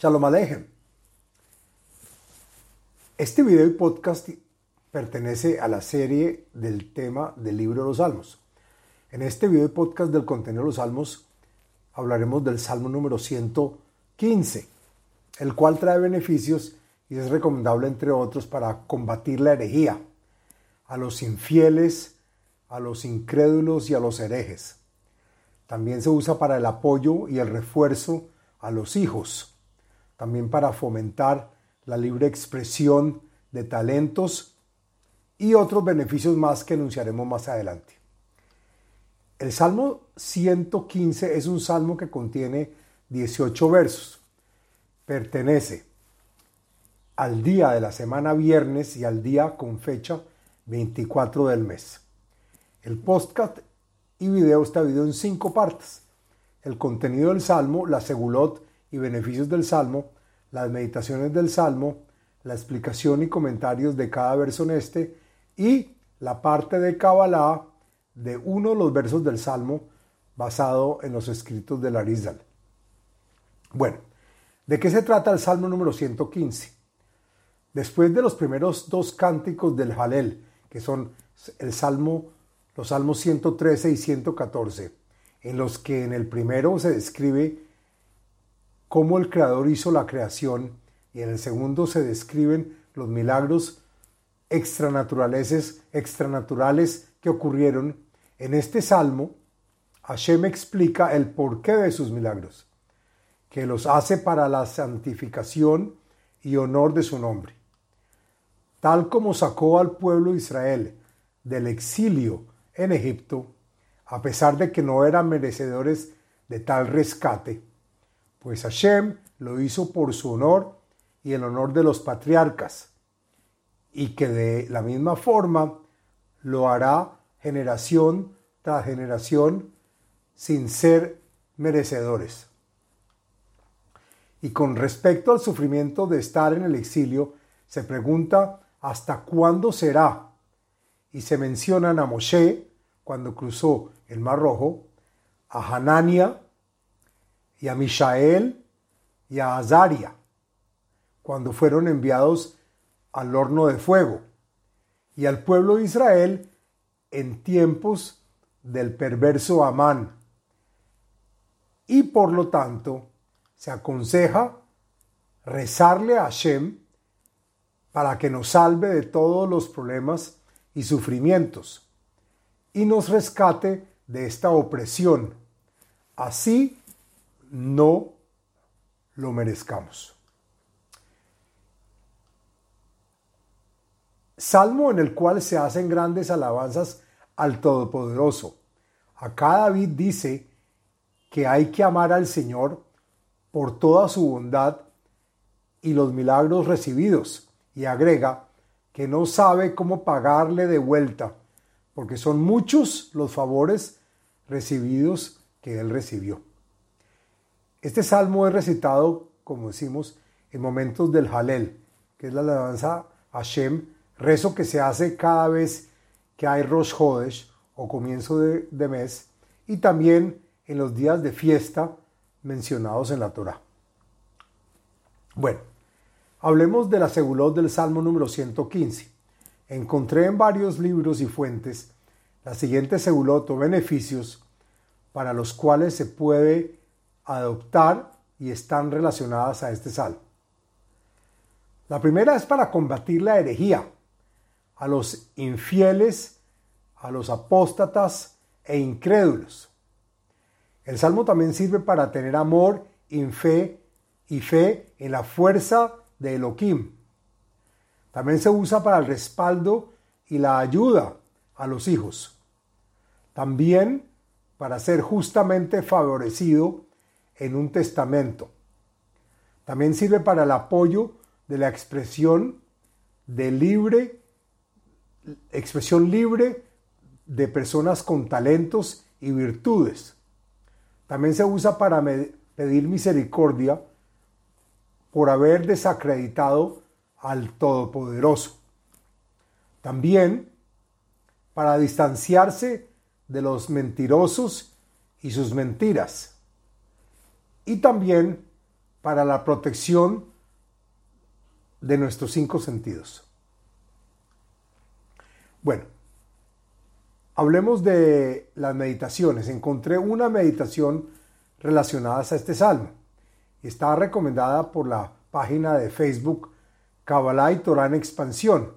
Shalom Alejem. Este video y podcast pertenece a la serie del tema del libro de los Salmos. En este video y podcast del contenido de los Salmos hablaremos del Salmo número 115, el cual trae beneficios y es recomendable, entre otros, para combatir la herejía, a los infieles, a los incrédulos y a los herejes. También se usa para el apoyo y el refuerzo a los hijos también para fomentar la libre expresión de talentos y otros beneficios más que enunciaremos más adelante. El Salmo 115 es un salmo que contiene 18 versos. Pertenece al día de la semana viernes y al día con fecha 24 del mes. El podcast y video está dividido en cinco partes. El contenido del salmo, la segulot y beneficios del Salmo, las meditaciones del Salmo, la explicación y comentarios de cada verso en este y la parte de Kabbalah de uno de los versos del Salmo basado en los escritos de Larizal. Bueno, ¿de qué se trata el Salmo número 115? Después de los primeros dos cánticos del Halel, que son el Salmo, los Salmos 113 y 114, en los que en el primero se describe cómo el Creador hizo la creación y en el segundo se describen los milagros extranaturales, extranaturales que ocurrieron. En este salmo, Hashem explica el porqué de sus milagros, que los hace para la santificación y honor de su nombre. Tal como sacó al pueblo de Israel del exilio en Egipto, a pesar de que no eran merecedores de tal rescate, pues Hashem lo hizo por su honor y el honor de los patriarcas, y que de la misma forma lo hará generación tras generación sin ser merecedores. Y con respecto al sufrimiento de estar en el exilio, se pregunta hasta cuándo será. Y se mencionan a Moshe cuando cruzó el Mar Rojo, a Hanania y a Mishael y a Azaria cuando fueron enviados al horno de fuego y al pueblo de Israel en tiempos del perverso Amán. Y por lo tanto se aconseja rezarle a Hashem para que nos salve de todos los problemas y sufrimientos y nos rescate de esta opresión. Así no lo merezcamos. Salmo en el cual se hacen grandes alabanzas al Todopoderoso. Acá David dice que hay que amar al Señor por toda su bondad y los milagros recibidos y agrega que no sabe cómo pagarle de vuelta porque son muchos los favores recibidos que él recibió. Este salmo es recitado, como decimos, en momentos del Halel, que es la alabanza a Hashem, rezo que se hace cada vez que hay Rosh Hodesh o comienzo de, de mes, y también en los días de fiesta mencionados en la Torah. Bueno, hablemos de la segulot del Salmo número 115. Encontré en varios libros y fuentes la siguiente segulot o beneficios para los cuales se puede adoptar y están relacionadas a este salmo. La primera es para combatir la herejía, a los infieles, a los apóstatas e incrédulos. El salmo también sirve para tener amor y fe y fe en la fuerza de Elohim. También se usa para el respaldo y la ayuda a los hijos. También para ser justamente favorecido en un testamento. También sirve para el apoyo de la expresión de libre, expresión libre de personas con talentos y virtudes. También se usa para pedir misericordia por haber desacreditado al Todopoderoso. También para distanciarse de los mentirosos y sus mentiras y también para la protección de nuestros cinco sentidos. Bueno, hablemos de las meditaciones. Encontré una meditación relacionada a este salmo. Está recomendada por la página de Facebook Kabbalah y Torah en Expansión.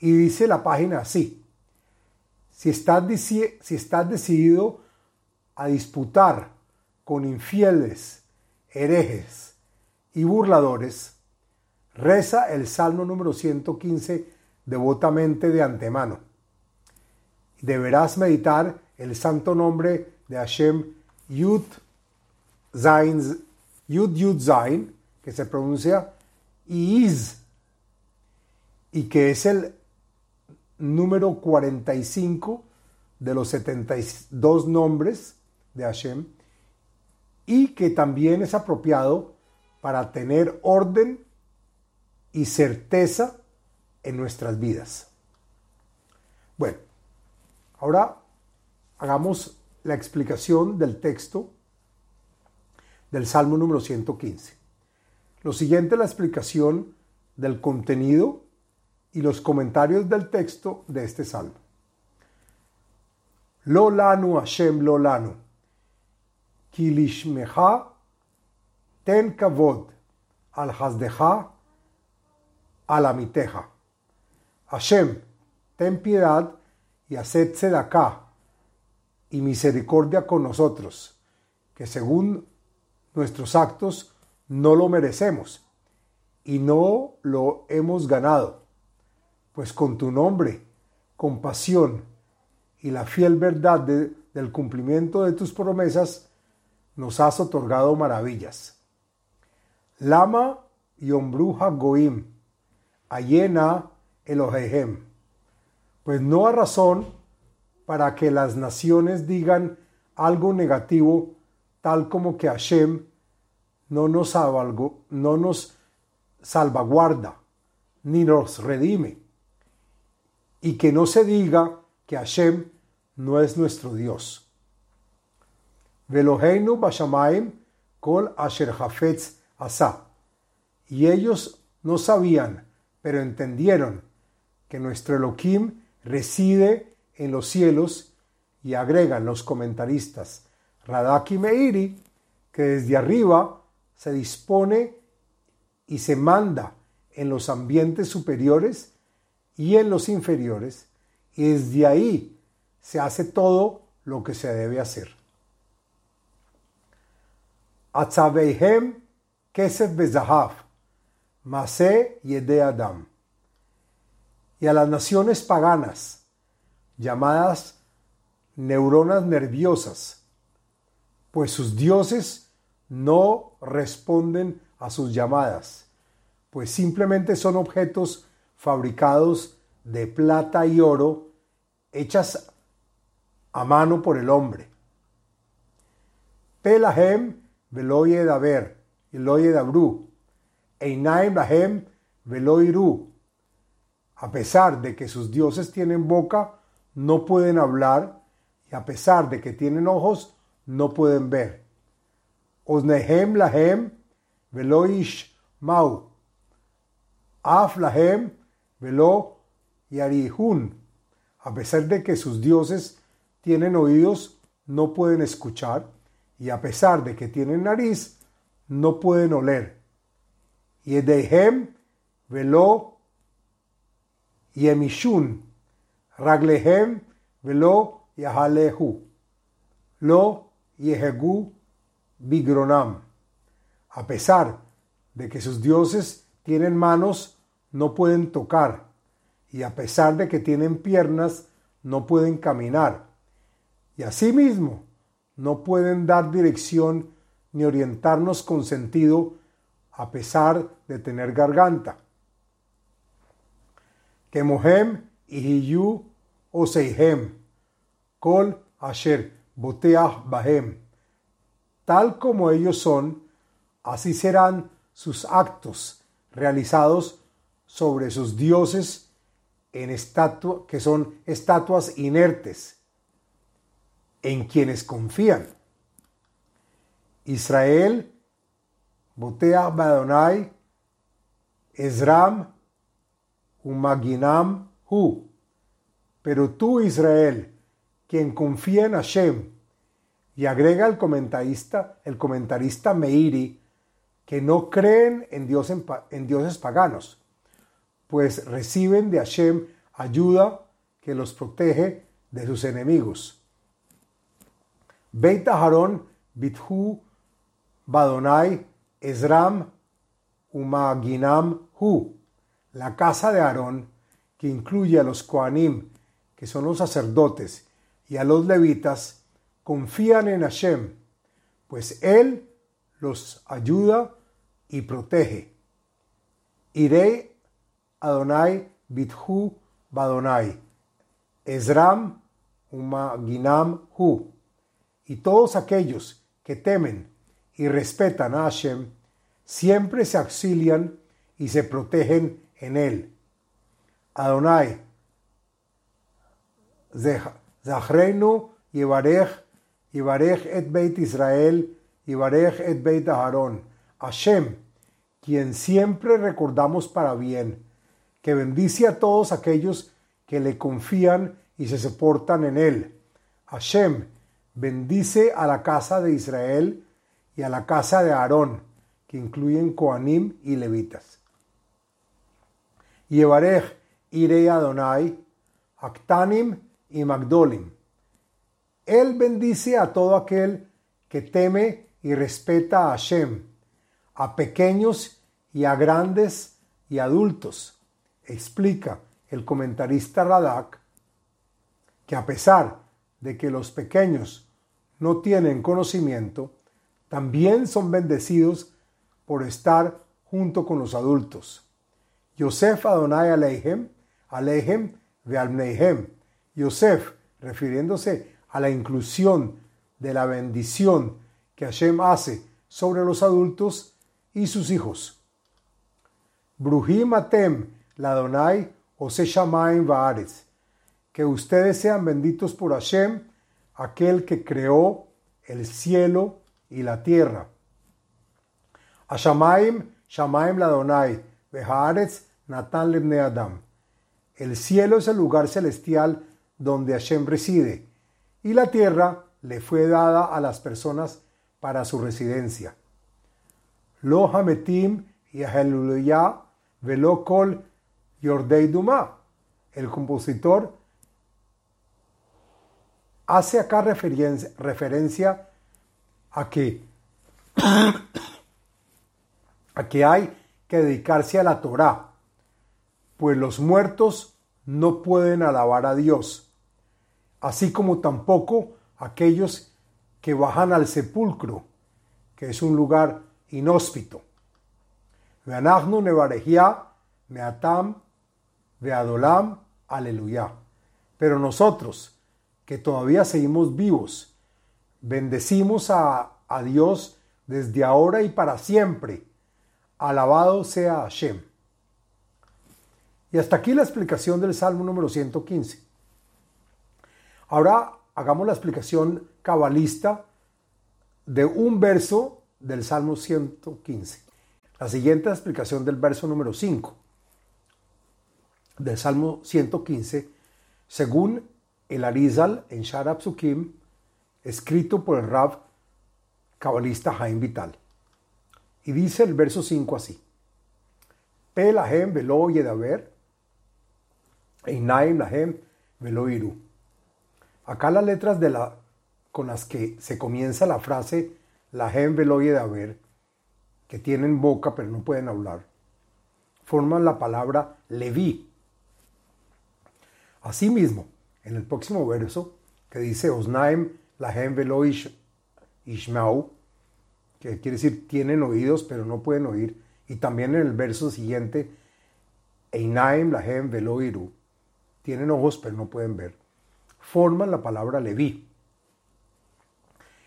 Y dice la página así. Si estás, si estás decidido a disputar con infieles, herejes y burladores, reza el Salmo número 115 devotamente de antemano. Deberás meditar el santo nombre de Hashem Yud Zain, Yud Yud Zain, que se pronuncia Iz, y que es el número 45 de los 72 nombres de Hashem, y que también es apropiado para tener orden y certeza en nuestras vidas. Bueno, ahora hagamos la explicación del texto del Salmo número 115. Lo siguiente es la explicación del contenido y los comentarios del texto de este salmo. Lo lanu Hashem lo lanu, kilishmecha ten kavod al hasdeja al amiteja. Hashem, ten piedad y haced acá y misericordia con nosotros, que según nuestros actos no lo merecemos y no lo hemos ganado, pues con tu nombre, compasión y la fiel verdad del cumplimiento de tus promesas, nos has otorgado maravillas. Lama y ombruja goim, ayena Elohehem. Pues no hay razón para que las naciones digan algo negativo, tal como que Hashem no nos, no nos salvaguarda, ni nos redime. Y que no se diga que Hashem no es nuestro Dios. Veloheinu bashamaim kol asher hafetz asa. Y ellos no sabían, pero entendieron que nuestro Elohim reside en los cielos y agregan los comentaristas Radaki Meiri que desde arriba se dispone y se manda en los ambientes superiores y en los inferiores, y desde ahí se hace todo lo que se debe hacer. Atzaveihem kesef bezahav, masé yede adam. Y a las naciones paganas, llamadas neuronas nerviosas, pues sus dioses no responden a sus llamadas, pues simplemente son objetos fabricados de plata y oro hechas a mano por el hombre. Pelahem veloye daber, eloye dabru, einaim lahem. A pesar de que sus dioses tienen boca, no pueden hablar, y a pesar de que tienen ojos, no pueden ver. Osnehem lahem velo mau. Af lahem velo yarihun. A pesar de que sus dioses tienen oídos, no pueden escuchar. Y a pesar de que tienen nariz, no pueden oler. Yedehem velo yemishun. Raglehem velo yahalehu. Lo yehegu Bigronam. A pesar de que sus dioses tienen manos, no pueden tocar, y a pesar de que tienen piernas, no pueden caminar. Y asimismo, no pueden dar dirección ni orientarnos con sentido a pesar de tener garganta. Kemohem ihiyu oseihem, kol asher boteah bahem tal como ellos son, así serán sus actos realizados sobre sus dioses en estatua, que son estatuas inertes, en quienes confían. Israel Boteach Badonai, Ezram, Umaginam Hu. Pero tú, Israel, quien confía en Hashem, y agrega el comentarista, el comentarista Meiri, que no creen en, en dioses paganos, pues reciben de Hashem ayuda que los protege de sus enemigos. Beit Aharon Bithu Badonai Ezram Umaginam Hu. La casa de Aarón, que incluye a los Koanim, que son los sacerdotes, y a los levitas, confían en Hashem, pues Él los ayuda y protege. Irei Adonai Bithu Badonai, Ezram Umaginam Hu. Y todos aquellos que temen y respetan a Hashem, siempre se auxilian y se protegen en él. Adonai, Zahreinu Yevarech Yivarech et Beit Israel, Yivarech et Beit Aharon, Hashem, quien siempre recordamos para bien, que bendice a todos aquellos que le confían y se soportan en él. Hashem, bendice a la casa de Israel y a la casa de Aarón, que incluyen Koanim y Levitas. Yevarech Irei Adonai, Aktanim y Magdolim, él bendice a todo aquel que teme y respeta a Hashem, a pequeños y a grandes y adultos. Explica el comentarista Radak que a pesar de que los pequeños no tienen conocimiento, también son bendecidos por estar junto con los adultos. Yosef Adonai Alehem, Alehem Vealneihem. Yosef, refiriéndose a la inclusión de la bendición que Hashem hace sobre los adultos y sus hijos. Bruhim Atem, Ladonai, Ose Shamaim Vaaretz. Que ustedes sean benditos por Hashem, aquel que creó el cielo y la tierra. Ashamaim, Shamaim Ladonai, Behaaretz, Natan Lebne Adam. El cielo es el lugar celestial donde Hashem reside y la tierra le fue dada a las personas para su residencia. Lo Hametim y Velokol Velokol Yordei Duma. El compositor hace acá referencia, a que, a que hay que dedicarse a la Torah, pues los muertos no pueden alabar a Dios así como tampoco aquellos que bajan al sepulcro, que es un lugar inhóspito. Veanachnu nevarejia, meatam, veadolam, aleluya. Pero nosotros, que todavía seguimos vivos, bendecimos a, a Dios desde ahora y para siempre. Alabado sea Hashem. Y hasta aquí la explicación del Salmo número 115. Ahora hagamos la explicación cabalista de un verso del Salmo 115. La siguiente explicación del verso número 5 del Salmo 115, según el Arizal en Sharab Sukim, escrito por el Rab cabalista Jaime Vital. Y dice el verso 5 así: Pe lahem velo yedaber, einaim lahem velo iru. Acá las letras de la, con las que se comienza la frase la gente lo oye de haber, que tienen boca pero no pueden hablar, forman la palabra Leví. Asimismo, en el próximo verso, que dice Osnaim la velo ishmau, que quiere decir tienen oídos pero no pueden oír, y también en el verso siguiente, Einaim la velo iru, tienen ojos pero no pueden ver forman la palabra Leví.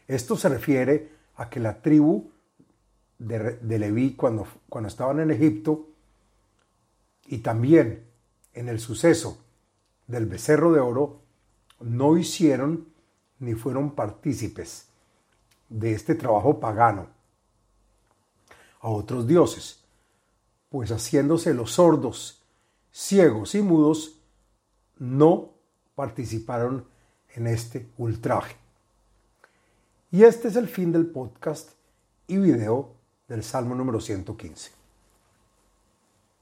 Esto se refiere a que la tribu de, Leví cuando, cuando estaban en Egipto y también en el suceso del becerro de oro no hicieron ni fueron partícipes de este trabajo pagano. a otros dioses, pues haciéndose los sordos, ciegos y mudos, no participaron en este ultraje. Y este es el fin del podcast y video del Salmo número 115.